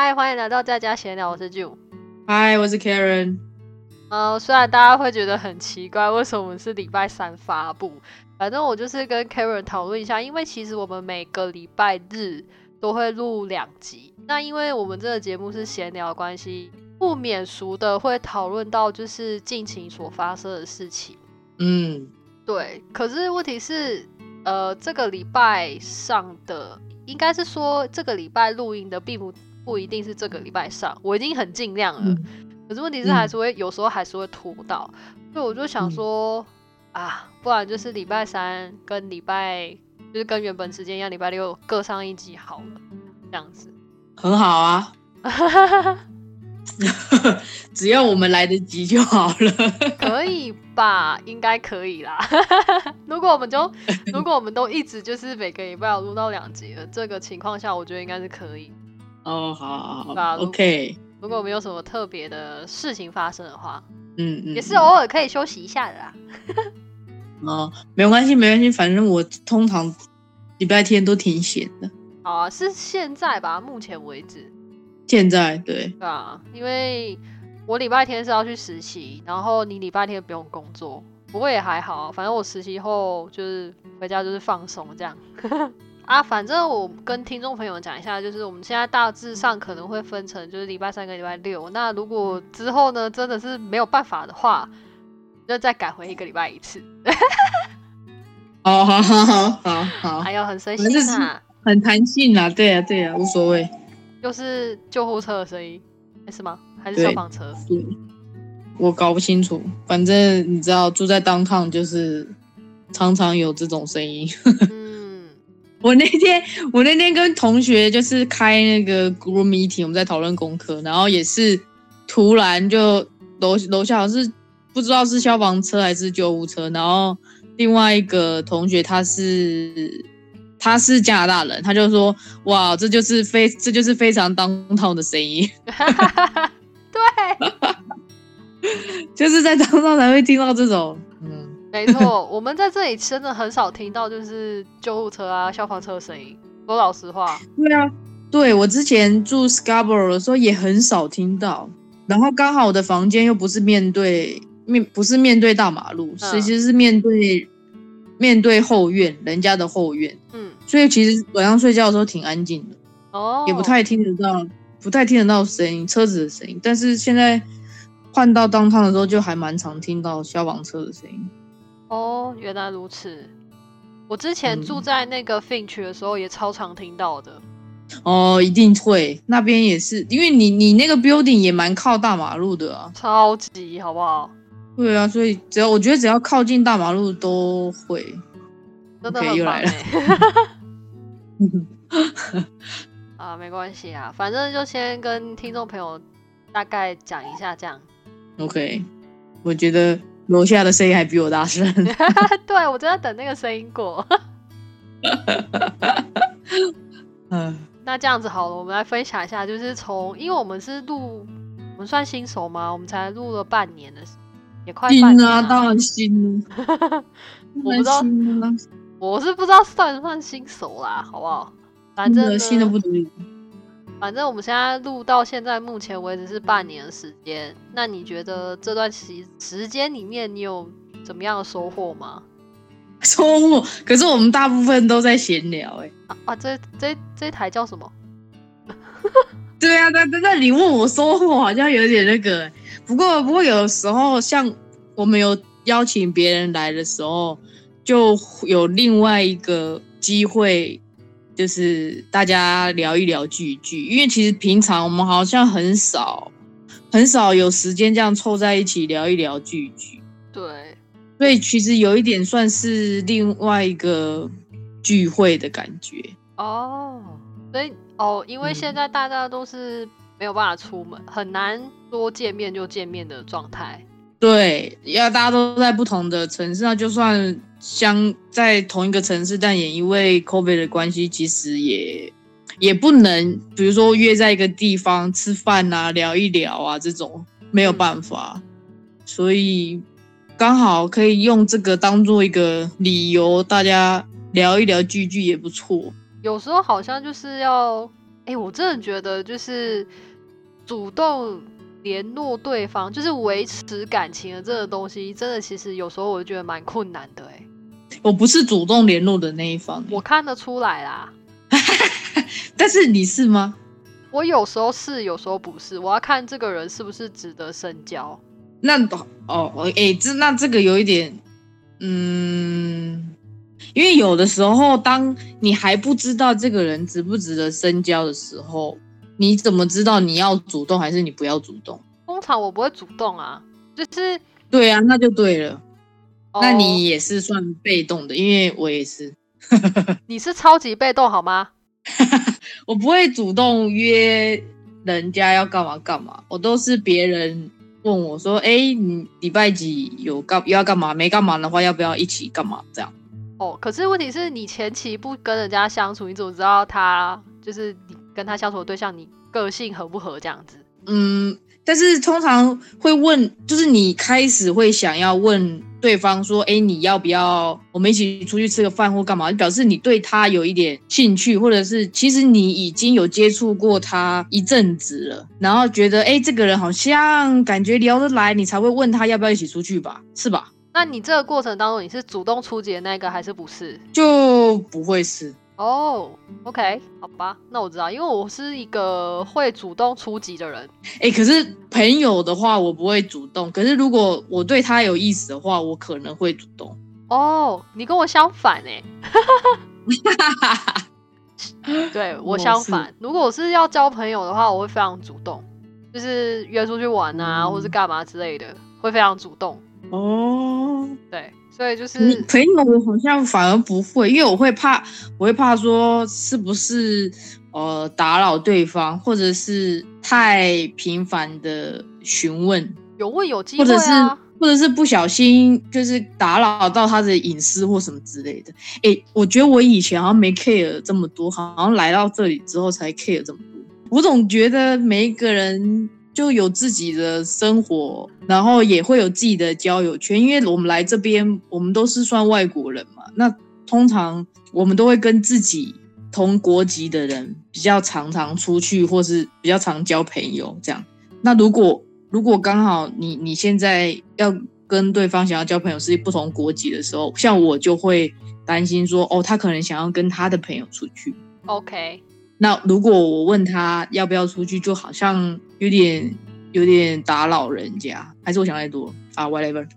嗨，欢迎来到在家闲聊，我是 June。嗨，我是 Karen。呃，虽然大家会觉得很奇怪，为什么我们是礼拜三发布？反正我就是跟 Karen 讨论一下，因为其实我们每个礼拜日都会录两集。那因为我们这个节目是闲聊关系，不免俗的会讨论到就是近期所发生的事情。嗯，对。可是问题是，呃，这个礼拜上的，应该是说这个礼拜录音的，并不不一定是这个礼拜上。我已经很尽量了，可是问题是还是会有时候还是会拖到。所以我就想说。啊，不然就是礼拜三跟礼拜，就是跟原本时间一样，礼拜六各上一集好了，这样子很好啊，只要我们来得及就好了，可以吧？应该可以啦。如果我们就如果我们都一直就是每个礼拜要录到两集了，这个情况下，我觉得应该是可以。哦，好好好，OK。如果没有什么特别的事情发生的话。嗯嗯，也是偶尔可以休息一下的啦。哦，没关系，没关系，反正我通常礼拜天都挺闲的。啊，是现在吧？目前为止，现在对。对啊，因为我礼拜天是要去实习，然后你礼拜天不用工作，不过也还好，反正我实习后就是回家就是放松这样。啊，反正我跟听众朋友讲一下，就是我们现在大致上可能会分成，就是礼拜三跟礼拜六。那如果之后呢，真的是没有办法的话，就再改回一个礼拜一次。哦，好好好好好，还有很随性啊，很弹性啊，对啊对啊，无所谓。又是救护车的声音，是吗？还是消防车？对，我搞不清楚。反正你知道，住在当趟就是常常有这种声音。我那天，我那天跟同学就是开那个 group meeting，我们在讨论功课，然后也是突然就楼楼下好像是不知道是消防车还是救护车，然后另外一个同学他是他是加拿大人，他就说哇，这就是非这就是非常当套的声音，对，就是在当套才会听到这种，嗯。没错，我们在这里真的很少听到就是救护车啊、消防车的声音。说老实话，对啊，对我之前住 Scarborough 的时候也很少听到。然后刚好我的房间又不是面对面，不是面对大马路，其实是面对面对后院，人家的后院。嗯，所以其实晚上睡觉的时候挺安静的，哦，也不太听得到，不太听得到声音，车子的声音。但是现在换到当趟的时候，就还蛮常听到消防车的声音。哦，原来如此。我之前住在那个 Finch 的时候，也超常听到的。哦，一定会，那边也是，因为你你那个 building 也蛮靠大马路的啊。超级，好不好？对啊，所以只要我觉得只要靠近大马路都会。真的又来了。啊，没关系啊，反正就先跟听众朋友大概讲一下这样。OK，我觉得。楼下的声音还比我大声，对我正在等那个声音过。嗯，那这样子好了，我们来分享一下，就是从，因为我们是录，我们算新手吗？我们才录了半年的，也快半年啊，当然新了。我不知道，我是不知道算不算新手啦，好不好？反正新的不足以。反正我们现在录到现在，目前为止是半年的时间。那你觉得这段时时间里面，你有怎么样的收获吗？收获？可是我们大部分都在闲聊，哎啊，这这这台叫什么？对啊，那那你问我收获，好像有点那个。不过不过，有时候像我们有邀请别人来的时候，就有另外一个机会。就是大家聊一聊聚一聚，因为其实平常我们好像很少很少有时间这样凑在一起聊一聊聚一聚。对，所以其实有一点算是另外一个聚会的感觉。哦，所以哦，因为现在大家都是没有办法出门，很难说见面就见面的状态。对，要大家都在不同的城市，那就算相在同一个城市，但也因为 COVID 的关系，其实也也不能，比如说约在一个地方吃饭啊，聊一聊啊，这种没有办法。所以刚好可以用这个当做一个理由，大家聊一聊聚聚也不错。有时候好像就是要。哎，我真的觉得就是主动联络对方，就是维持感情的这个东西，真的其实有时候我觉得蛮困难的。哎，我不是主动联络的那一方，我看得出来啦。但是你是吗？我有时候是，有时候不是。我要看这个人是不是值得深交。那哦，哎，这那这个有一点，嗯，因为有的时候，当你还不知道这个人值不值得深交的时候，你怎么知道你要主动还是你不要主动？通常我不会主动啊，就是对啊，那就对了。那你也是算被动的，因为我也是。你是超级被动好吗？我不会主动约人家要干嘛干嘛，我都是别人。问我说：“哎，你礼拜几有干要干嘛？没干嘛的话，要不要一起干嘛？这样？”哦，可是问题是你前期不跟人家相处，你怎么知道他就是你跟他相处的对象，你个性合不合这样子？嗯。但是通常会问，就是你开始会想要问对方说：“哎，你要不要我们一起出去吃个饭或干嘛？”表示你对他有一点兴趣，或者是其实你已经有接触过他一阵子了，然后觉得哎，这个人好像感觉聊得来，你才会问他要不要一起出去吧？是吧？那你这个过程当中，你是主动出击的那个，还是不是？就不会是。哦，OK，好吧，那我知道，因为我是一个会主动出击的人。哎，可是朋友的话，我不会主动。可是如果我对他有意思的话，我可能会主动。哦，你跟我相反哎。对我相反，如果我是要交朋友的话，我会非常主动，就是约出去玩啊，或是干嘛之类的，会非常主动。哦，对。对，就是朋友，我好像反而不会，因为我会怕，我会怕说是不是呃打扰对方，或者是太频繁的询问，有问有机会，或者是或者是不小心就是打扰到他的隐私或什么之类的。哎，我觉得我以前好像没 care 这么多，好像来到这里之后才 care 这么多。我总觉得每一个人。就有自己的生活，然后也会有自己的交友圈，因为我们来这边，我们都是算外国人嘛。那通常我们都会跟自己同国籍的人比较常常出去，或是比较常交朋友这样。那如果如果刚好你你现在要跟对方想要交朋友是不同国籍的时候，像我就会担心说，哦，他可能想要跟他的朋友出去。OK。那如果我问他要不要出去，就好像有点有点打扰人家，还是我想太多啊？Whatever。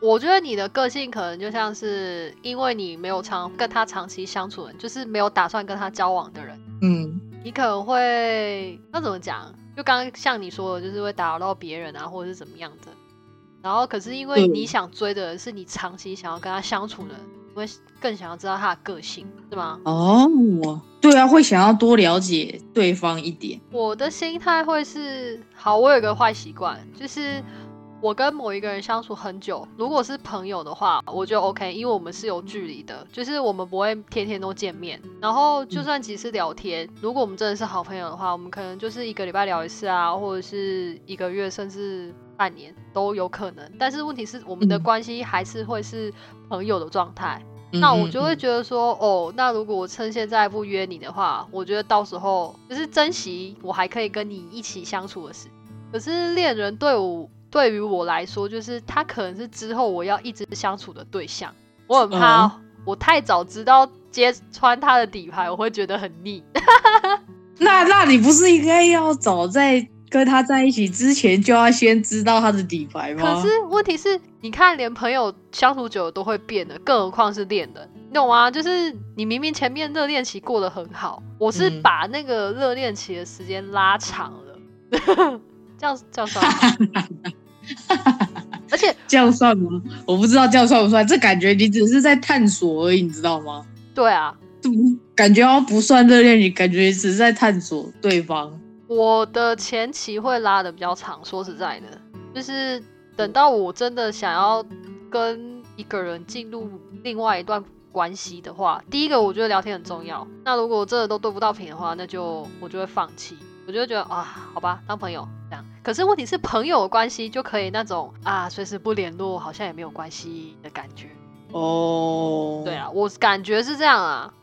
我觉得你的个性可能就像是因为你没有长跟他长期相处，就是没有打算跟他交往的人。嗯，你可能会那怎么讲？就刚刚像你说的，就是会打扰到别人啊，或者是怎么样的。然后可是因为你想追的人是你长期想要跟他相处的人。会更想要知道他的个性，是吗？哦，我对啊，会想要多了解对方一点。我的心态会是，好，我有个坏习惯，就是我跟某一个人相处很久，如果是朋友的话，我就 OK，因为我们是有距离的，就是我们不会天天都见面。然后就算几次聊天，如果我们真的是好朋友的话，我们可能就是一个礼拜聊一次啊，或者是一个月，甚至。半年都有可能，但是问题是我们的关系还是会是朋友的状态。那我就会觉得说，哦，那如果我趁现在不约你的话，我觉得到时候就是珍惜我还可以跟你一起相处的事。可是恋人对我对于我来说，就是他可能是之后我要一直相处的对象。我很怕我太早知道揭穿他的底牌，我会觉得很腻。那那你不是应该要早在？跟他在一起之前就要先知道他的底牌吗？可是问题是，你看，连朋友相处久了都会变的，更何况是恋人，你懂吗？就是你明明前面热恋期过得很好，我是把那个热恋期的时间拉长了，这样这样算吗？而且这样算吗？我不知道这样算不算，这感觉你只是在探索而已，你知道吗？对啊，感觉好像不算热恋，你感觉只是在探索对方。我的前期会拉的比较长，说实在的，就是等到我真的想要跟一个人进入另外一段关系的话，第一个我觉得聊天很重要。那如果真的都对不到频的话，那就我就会放弃。我就会觉得啊，好吧，当朋友这样。可是问题是，朋友的关系就可以那种啊，随时不联络好像也没有关系的感觉。哦，对啊，我感觉是这样啊。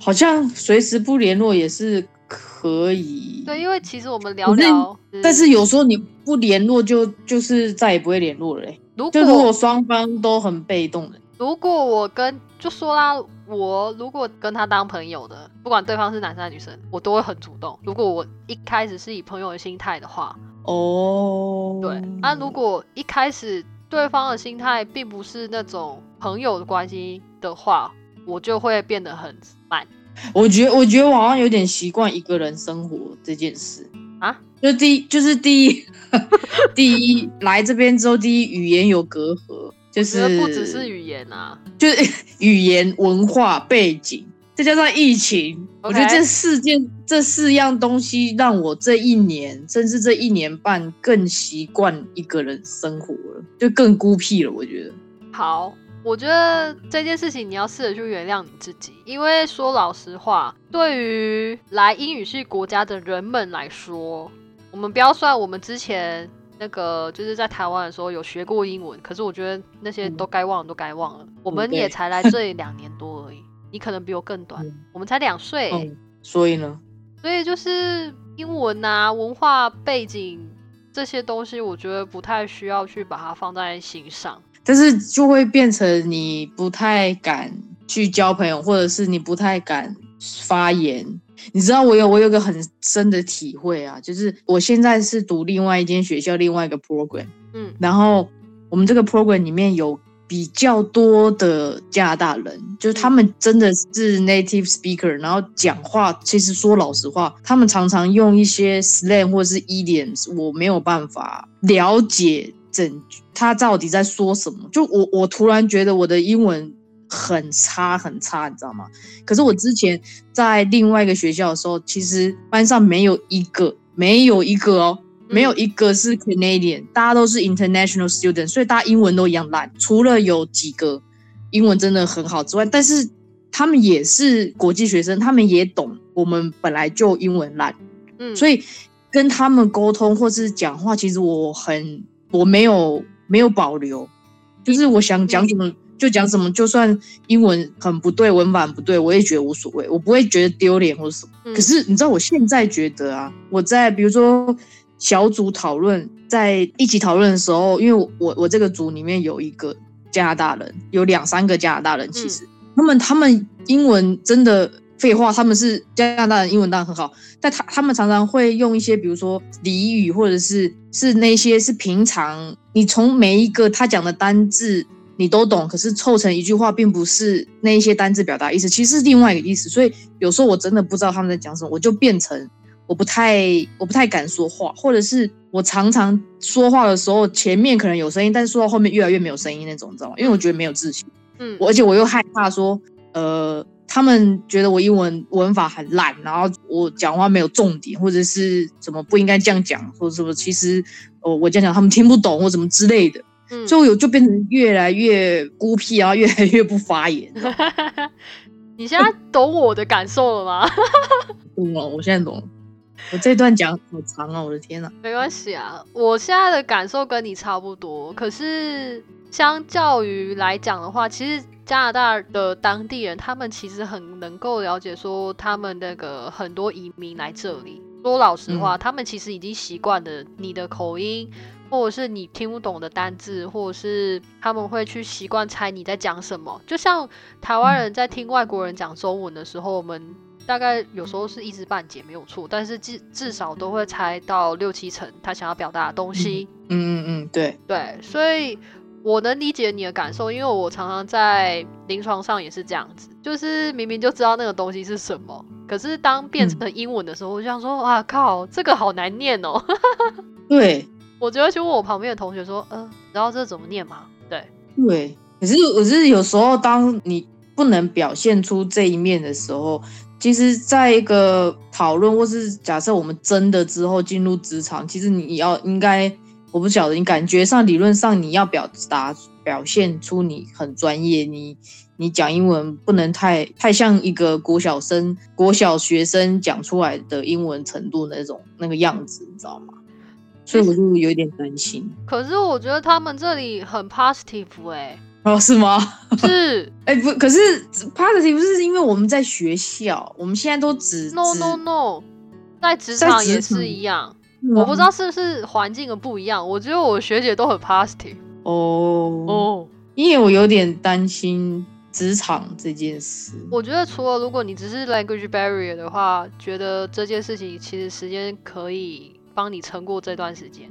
好像随时不联络也是可以。对，因为其实我们聊聊，但是有时候你不联络，就就是再也不会联络了。就如果双方都很被动的，如果我跟就说啦，我如果跟他当朋友的，不管对方是男生还是女生，我都会很主动。如果我一开始是以朋友的心态的话，哦，对。那如果一开始对方的心态并不是那种朋友的关系的话，我就会变得很慢。我觉得，我觉得我好像有点习惯一个人生活这件事啊。就第一，就是第一，第一来这边之后，第一语言有隔阂，就是不只是语言啊，就是 语言、文化背景，再加上疫情，我觉得这四件、这四样东西让我这一年，甚至这一年半更习惯一个人生活了，就更孤僻了。我觉得好。我觉得这件事情你要试着去原谅你自己，因为说老实话，对于来英语系国家的人们来说，我们不要算我们之前那个就是在台湾的时候有学过英文，可是我觉得那些都该忘的都该忘了。我们也才来这里两年多而已，你可能比我更短，我们才两岁，所以呢，所以就是英文啊、文化背景这些东西，我觉得不太需要去把它放在心上。但是就会变成你不太敢去交朋友，或者是你不太敢发言。你知道我有我有个很深的体会啊，就是我现在是读另外一间学校另外一个 program，嗯，然后我们这个 program 里面有比较多的加拿大人，就是他们真的是 native speaker，然后讲话其实说老实话，他们常常用一些 slang 或者是 idioms，我没有办法了解。整他到底在说什么？就我我突然觉得我的英文很差很差，你知道吗？可是我之前在另外一个学校的时候，其实班上没有一个没有一个哦，没有一个是 Canadian，大家都是 international student，所以大家英文都一样烂。除了有几个英文真的很好之外，但是他们也是国际学生，他们也懂我们本来就英文烂，嗯，所以跟他们沟通或是讲话，其实我很。我没有没有保留，就是我想讲什么就讲什么，就算英文很不对，文法不对，我也觉得无所谓，我不会觉得丢脸或者什么。可是你知道，我现在觉得啊，我在比如说小组讨论，在一起讨论的时候，因为我我这个组里面有一个加拿大人，有两三个加拿大人，其实他们他们英文真的。废话，他们是加拿大人，英文当然很好，但他他们常常会用一些，比如说俚语，或者是是那些是平常你从每一个他讲的单字你都懂，可是凑成一句话，并不是那一些单字表达意思，其实是另外一个意思。所以有时候我真的不知道他们在讲什么，我就变成我不太我不太敢说话，或者是我常常说话的时候前面可能有声音，但是说到后面越来越没有声音那种，你知道吗？因为我觉得没有自信，嗯，而且我又害怕说，呃。他们觉得我英文文法很烂，然后我讲话没有重点，或者是怎么不应该这样讲，或者什么，其实哦，我这样讲他们听不懂或什么之类的，嗯，所以我就变成越来越孤僻，然后越来越不发言。你现在懂我的感受了吗？懂了，我现在懂了。我这段讲好长啊，我的天呐！没关系啊，我现在的感受跟你差不多，可是相较于来讲的话，其实。加拿大的当地人，他们其实很能够了解，说他们那个很多移民来这里。说老实话，他们其实已经习惯了你的口音，或者是你听不懂的单字，或者是他们会去习惯猜你在讲什么。就像台湾人在听外国人讲中文的时候，我们大概有时候是一知半解，没有错，但是至至少都会猜到六七成他想要表达的东西。嗯嗯嗯，对对，所以。我能理解你的感受，因为我常常在临床上也是这样子，就是明明就知道那个东西是什么，可是当变成英文的时候，我就想说，哇靠，这个好难念哦。对，我就会去问我旁边的同学说，嗯，知道这怎么念吗？对，对。可是，可是有时候当你不能表现出这一面的时候，其实在一个讨论或是假设我们真的之后进入职场，其实你要应该。我不晓得，你感觉上理论上你要表达表现出你很专业，你你讲英文不能太太像一个国小生、国小学生讲出来的英文程度那种那个样子，你知道吗？所以我就有点担心。可是我觉得他们这里很 positive 哎，哦是吗？是 哎不，可是 positive 是因为我们在学校，我们现在都只 no no no。在职场也是一样。我不知道是不是环境的不一样，我觉得我学姐都很 positive。哦哦，因为我有点担心职场这件事。我觉得除了如果你只是 language barrier 的话，觉得这件事情其实时间可以帮你撑过这段时间。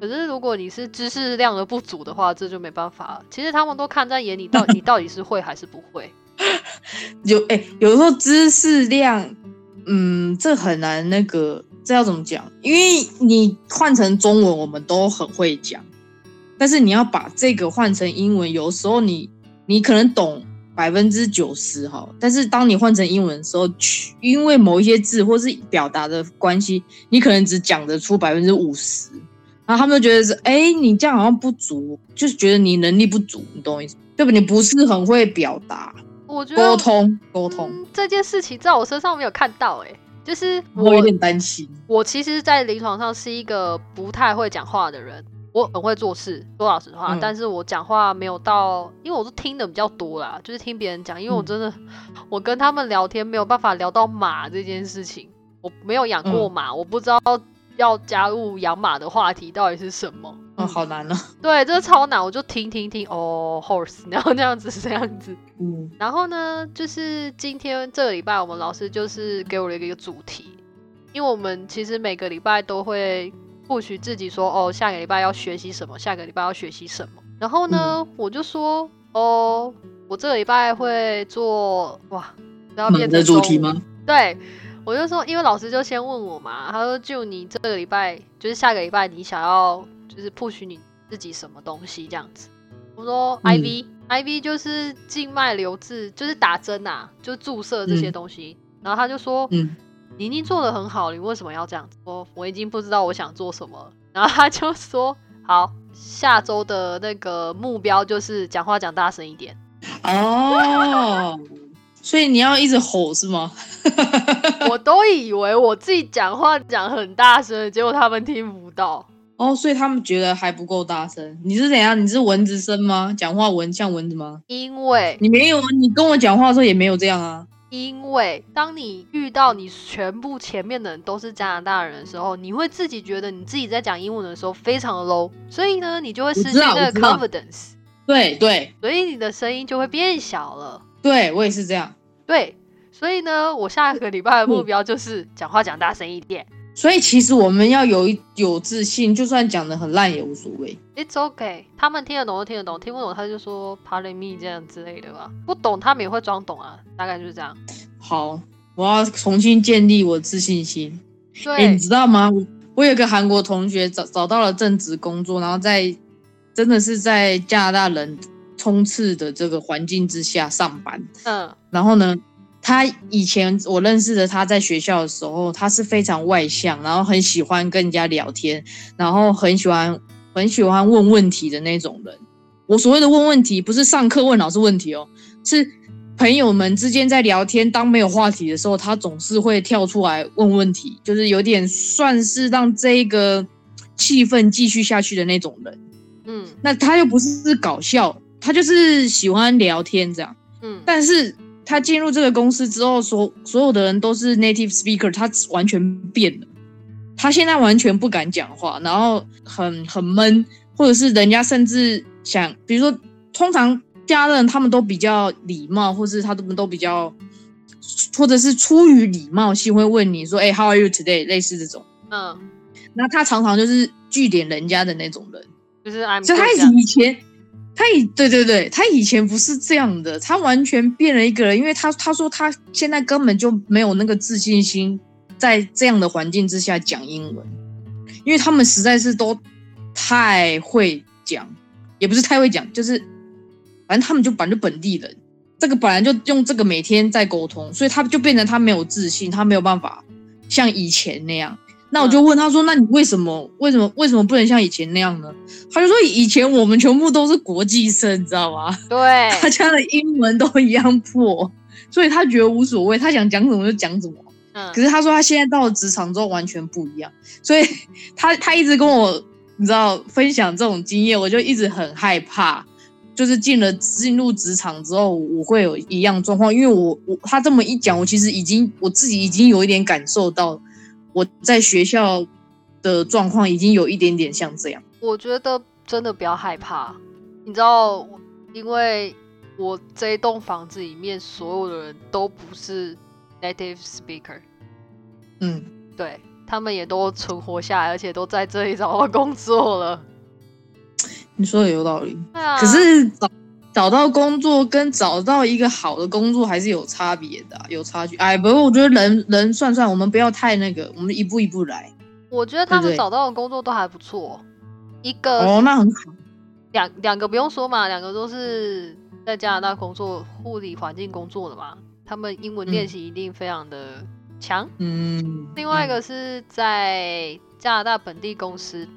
可是如果你是知识量的不足的话，这就没办法了。其实他们都看在眼里，到 你到底是会还是不会。有哎，有时候知识量，嗯，这很难那个，这要怎么讲？因为你换成中文，我们都很会讲，但是你要把这个换成英文，有时候你你可能懂百分之九十哈，但是当你换成英文的时候，因为某一些字或是表达的关系，你可能只讲得出百分之五十。然后他们就觉得是，哎，你这样好像不足，就是觉得你能力不足，你懂我意思？对不？你不是很会表达，我觉得沟通沟通这件事情在我身上没有看到，哎，就是我有点担心。我其实，在临床上是一个不太会讲话的人，我很会做事，说老实话，但是我讲话没有到，因为我是听的比较多啦，就是听别人讲，因为我真的，我跟他们聊天没有办法聊到马这件事情，我没有养过马，我不知道。要加入养马的话题到底是什么？嗯，好难哦。对，这超难，我就听听听哦，horse，然后那样子是这样子。嗯，然后呢，就是今天这个礼拜，我们老师就是给我了一个主题，因为我们其实每个礼拜都会或许自己说，哦，下个礼拜要学习什么，下个礼拜要学习什么。然后呢，我就说，哦，我这个礼拜会做哇，要变成主题吗？对。我就说，因为老师就先问我嘛，他说就你这个礼拜，就是下个礼拜，你想要就是 push 你自己什么东西这样子。我说 I V I V 就是静脉留置，就是打针呐，就注射这些东西。然后他就说，嗯，你已经做的很好，你为什么要这样子？我我已经不知道我想做什么。然后他就说，好，下周的那个目标就是讲话讲大声一点。哦。所以你要一直吼是吗？我都以为我自己讲话讲很大声，结果他们听不到。哦，所以他们觉得还不够大声。你是怎样？你是蚊子声吗？讲话蚊像蚊子吗？因为你没有啊，你跟我讲话的时候也没有这样啊。因为当你遇到你全部前面的人都是加拿大人的时候，你会自己觉得你自己在讲英文的时候非常的 low，所以呢，你就会失去那个 confidence。对对，所以你的声音就会变小了。对我也是这样。对，所以呢，我下个礼拜的目标就是讲话讲大声一点。所以其实我们要有有自信，就算讲的很烂也无所谓。It's okay，他们听得懂就听得懂，听不懂他就说 Pardon me 这样之类的吧。不懂他们也会装懂啊，大概就是这样。好，我要重新建立我自信心。对，你知道吗？我有个韩国同学找找到了正职工作，然后在真的是在加拿大人。冲刺的这个环境之下上班，嗯，然后呢，他以前我认识的他在学校的时候，他是非常外向，然后很喜欢跟人家聊天，然后很喜欢很喜欢问问题的那种人。我所谓的问问题，不是上课问老师问题哦，是朋友们之间在聊天，当没有话题的时候，他总是会跳出来问问题，就是有点算是让这个气氛继续下去的那种人。嗯，那他又不是搞笑。他就是喜欢聊天这样，嗯，但是他进入这个公司之后，所所有的人都是 native speaker，他完全变了，他现在完全不敢讲话，然后很很闷，或者是人家甚至想，比如说，通常家人他们都比较礼貌，或是他们都比较，或者是出于礼貌性会问你说，哎，How are you today？类似这种，嗯，那他常常就是据点人家的那种人，就是，就他以前。他以对对对，他以前不是这样的，他完全变了一个人，因为他他说他现在根本就没有那个自信心，在这样的环境之下讲英文，因为他们实在是都太会讲，也不是太会讲，就是反正他们就反正本地人，这个本来就用这个每天在沟通，所以他就变成他没有自信，他没有办法像以前那样。那我就问他说：“那你为什么为什么为什么不能像以前那样呢？”他就说：“以前我们全部都是国际生，你知道吗？对，大家的英文都一样破，所以他觉得无所谓，他想讲什么就讲什么。嗯，可是他说他现在到了职场之后完全不一样，所以他他一直跟我你知道分享这种经验，我就一直很害怕，就是进了进入职场之后我会有一样状况，因为我我他这么一讲，我其实已经我自己已经有一点感受到。”我在学校的状况已经有一点点像这样。我觉得真的不要害怕，你知道，因为我这一栋房子里面所有的人都不是 native speaker，嗯，对他们也都存活下来，而且都在这里找到工作了。你说的有道理，啊。可是找找到工作跟找到一个好的工作还是有差别的，有差距。哎，不过我觉得人人算算，我们不要太那个，我们一步一步来。我觉得他们找到的工作都还不错，一个哦，那很好。两两个不用说嘛，两个都是在加拿大工作护理环境工作的嘛，他们英文练习一定非常的强。嗯。另外一个是在加拿大本地公司，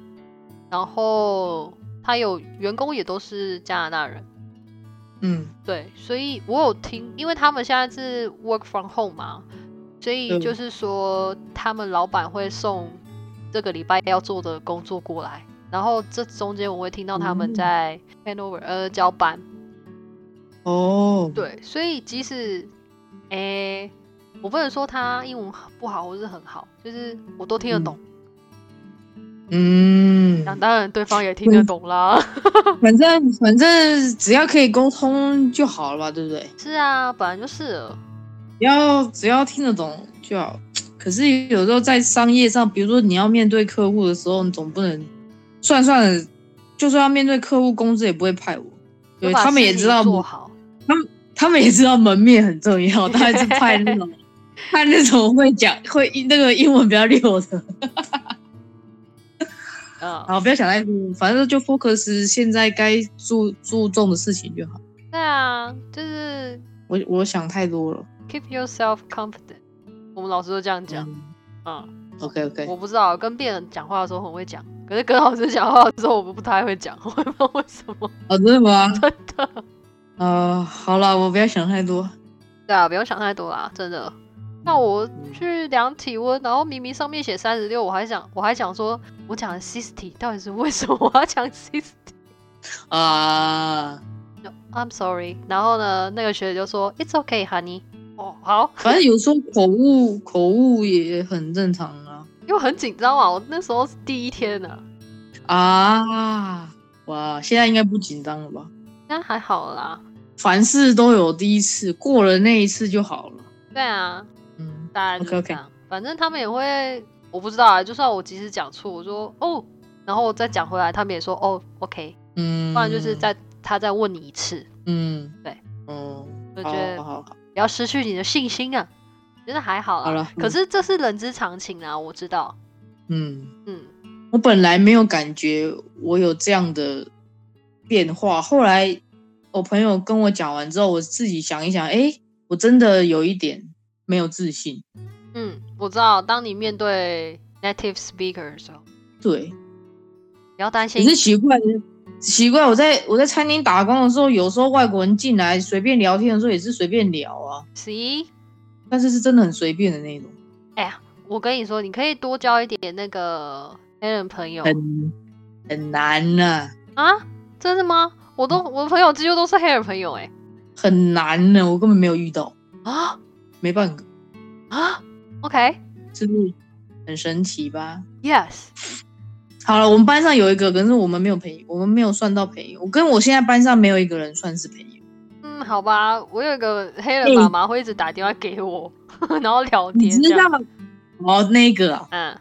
然后。他有员工也都是加拿大人，嗯，对，所以我有听，因为他们现在是 work from home 嘛，所以就是说他们老板会送这个礼拜要做的工作过来，然后这中间我会听到他们在 handover 呃交班，哦，对，所以即使诶，我不能说他英文不好或是很好，就是我都听得懂。嗯，那当然，对方也听得懂啦。反正 反正只要可以沟通就好了吧，对不对？是啊，本来就是。只要只要听得懂就好。可是有时候在商业上，比如说你要面对客户的时候，你总不能算算了，就算要面对客户，公司也不会派我。对他们也知道做好，他们他们也知道门面很重要，他还是派那种 派那种会讲会那个英文比较溜的。嗯，好，不要想太多，反正就 focus 现在该注注重的事情就好。对啊，就是我我想太多了。Keep yourself confident，我们老师都这样讲。嗯，OK OK。我不知道跟别人讲话的时候很会讲，可是跟老师讲话的时候我们不太会讲，我也不知道为什么。哦，真的吗？真的。呃，好了，我不要想太多。对啊，不用想太多啦，真的。那我去量体温，然后明明上面写三十六，我还想我还想说，我讲 sixty，到底是为什么我要讲 sixty 啊？I'm sorry。然后呢，那个学姐就说 It's okay, honey。哦，好，反正有时候口误口误也很正常啊。因为很紧张嘛，我那时候是第一天呢。啊，哇，现在应该不紧张了吧？现在还好啦。凡事都有第一次，过了那一次就好了。对啊。大概就是这样，反正他们也会，我不知道啊。就算我即使讲错，我说哦，然后我再讲回来，他们也说哦，OK，嗯，不然就是再他再问你一次，嗯，对，嗯，我觉得不要失去你的信心啊，觉得还好啦。可是这是人之常情啊，我知道，嗯。嗯，我本来没有感觉我有这样的变化，后来我朋友跟我讲完之后，我自己想一想，哎，我真的有一点。没有自信。嗯，我知道。当你面对 native speaker 的时候，对，不要担心。你是奇怪，奇怪，我在我在餐厅打工的时候，有时候外国人进来随便聊天的时候，也是随便聊啊。See，但是是真的很随便的那种。哎呀，我跟你说，你可以多交一点那个黑人朋友。很很难呢。啊？真的吗？我都我的朋友几乎都是黑人朋友，哎，很难呢，我根本没有遇到啊。没半个啊，OK，是不是很神奇吧？Yes，好了，我们班上有一个，可是我们没有朋友，我们没有算到朋友。我跟我现在班上没有一个人算是朋友。嗯，好吧，我有一个黑人妈妈会一直打电话给我，然后聊天。你知道吗？哦，那个，嗯。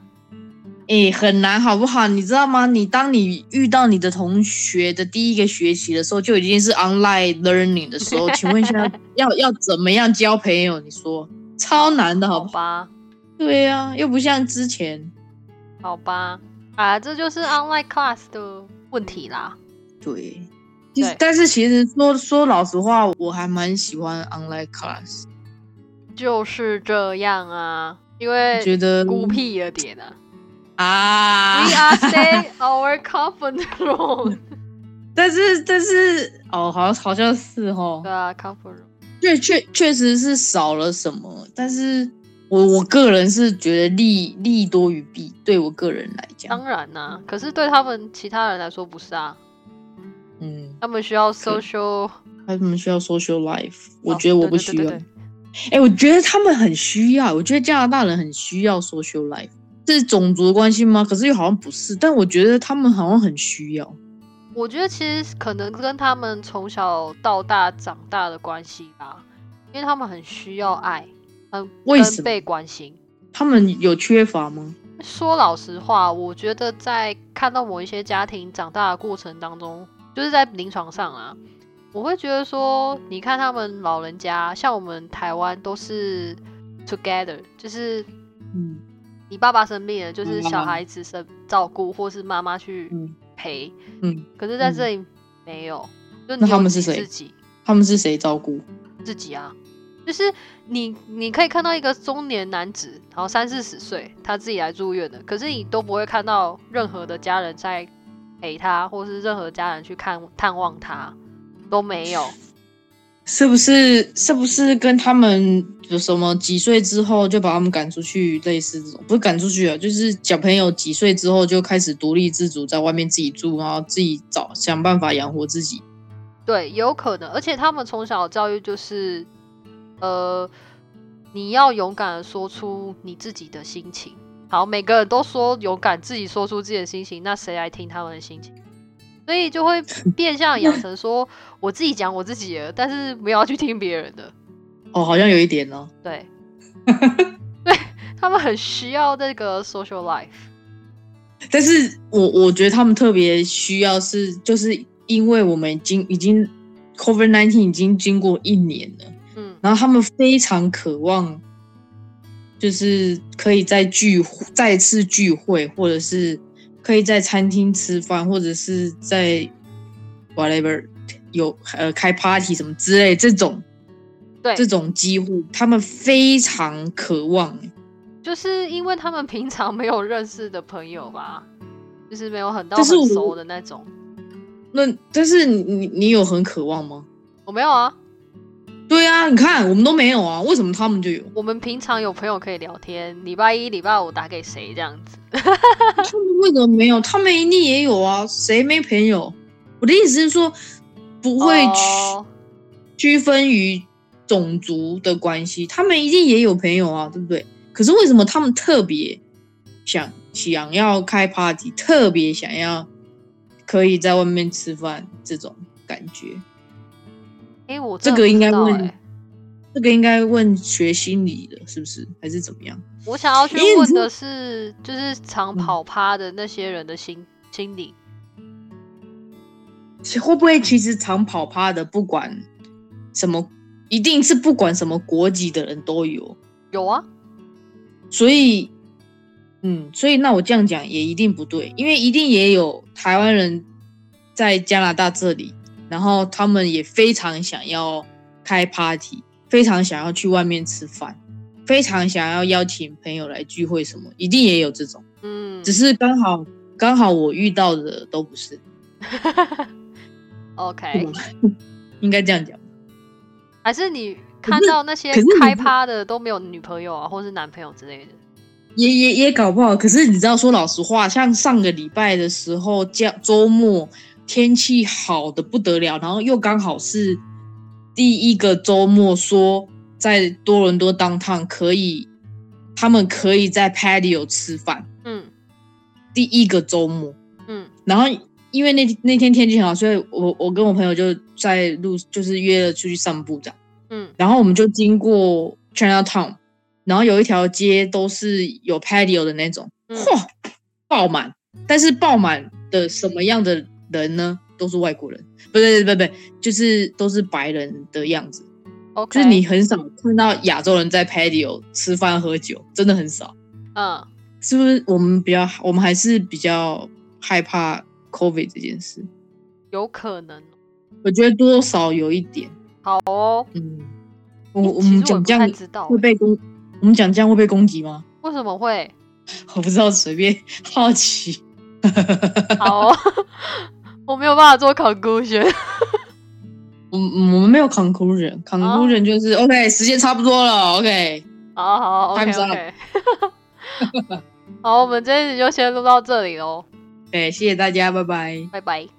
哎，很难，好不好？你知道吗？你当你遇到你的同学的第一个学期的时候，就已经是 online learning 的时候，请问一下，要要怎么样交朋友？你说超难的，好吧？对呀，又不像之前。好吧，啊，这就是 online class 的问题啦。对，但是其实说说老实话，我还蛮喜欢 online class。就是这样啊，因为觉得孤僻了点啊。啊！We are stay our comfort zone。但是，但是，哦，好像，好像是哦。对啊，comfort zone。确确确实是少了什么，但是我我个人是觉得利利多于弊，对我个人来讲。当然呐，可是对他们其他人来说不是啊。嗯。他们需要 social，他们需要 social life。我觉得我不需要。哎，我觉得他们很需要。我觉得加拿大人很需要 social life。是种族关系吗？可是又好像不是，但我觉得他们好像很需要。我觉得其实可能跟他们从小到大长大的关系吧，因为他们很需要爱，很为什么被关心？他们有缺乏吗？说老实话，我觉得在看到某一些家庭长大的过程当中，就是在临床上啊，我会觉得说，你看他们老人家，像我们台湾都是 together，就是嗯。你爸爸生病了，就是小孩子生照顾，或是妈妈去陪。嗯，可是在这里没有。那他们是谁？自己？他们是谁照顾？自己啊，就是你，你可以看到一个中年男子，然后三四十岁，他自己来住院的，可是你都不会看到任何的家人在陪他，或是任何家人去看探望他，都没有。是不是是不是跟他们有什么几岁之后就把他们赶出去，类似这种？不是赶出去啊，就是小朋友几岁之后就开始独立自主，在外面自己住，然后自己找想办法养活自己。对，有可能。而且他们从小教育就是，呃，你要勇敢的说出你自己的心情。好，每个人都说勇敢自己说出自己的心情，那谁来听他们的心情？所以就会变相养成说，我自己讲我自己的，但是不要去听别人的。哦，好像有一点呢。对，对他们很需要这个 social life。但是我我觉得他们特别需要是，就是因为我们已经已经 COVID nineteen 已经经过一年了，嗯，然后他们非常渴望，就是可以再聚再次聚会，或者是。可以在餐厅吃饭，或者是在 whatever 有呃开 party 什么之类这种，对这种机会，他们非常渴望。就是因为他们平常没有认识的朋友吧，就是没有很到很熟的那种。那但是你你有很渴望吗？我没有啊。对啊，你看我们都没有啊，为什么他们就有？我们平常有朋友可以聊天，礼拜一、礼拜五打给谁这样子？他们为什么没有？他们一定也有啊，谁没朋友？我的意思是说，不会区区分于种族的关系，他们一定也有朋友啊，对不对？可是为什么他们特别想想要开 party，特别想要可以在外面吃饭这种感觉？哎，我这个应该问，这个应该问学心理的，是不是？还是怎么样？我想要去问的是，就是常跑趴的那些人的心心理，会不会其实常跑趴的，不管什么，一定是不管什么国籍的人都有，有啊。所以，嗯，所以那我这样讲也一定不对，因为一定也有台湾人在加拿大这里。然后他们也非常想要开 party，非常想要去外面吃饭，非常想要邀请朋友来聚会，什么一定也有这种，嗯，只是刚好刚好我遇到的都不是，OK，应该这样讲，还是你看到那些开趴的都没有女朋友啊，或是男朋友之类的，也也也搞不好。可是你知道，说老实话，像上个礼拜的时候，假周末。天气好的不得了，然后又刚好是第一个周末，说在多伦多当趟可以，他们可以在 patio 吃饭。嗯，第一个周末，嗯，然后因为那那天天气很好，所以我我跟我朋友就在路就是约了出去散步这样。嗯，然后我们就经过 Chinatown，然后有一条街都是有 patio 的那种，嚯，爆满，但是爆满的什么样的？人呢都是外国人，不对不对不就是都是白人的样子。OK，就是你很少看到亚洲人在 patio 吃饭喝酒，真的很少。嗯，是不是我们比较，我们还是比较害怕 COVID 这件事？有可能，我觉得多少有一点。好哦，嗯，我我们讲这样会被攻，我们讲这样会被攻击吗？为什么会？我不知道，随便好奇。好。我没有办法做 conclusion，我 我们没有 conclusion，conclusion 就是 OK，时间差不多了，OK，好好 OK OK，好，我们这一集就先录到这里喽，对，谢谢大家，拜拜，拜拜。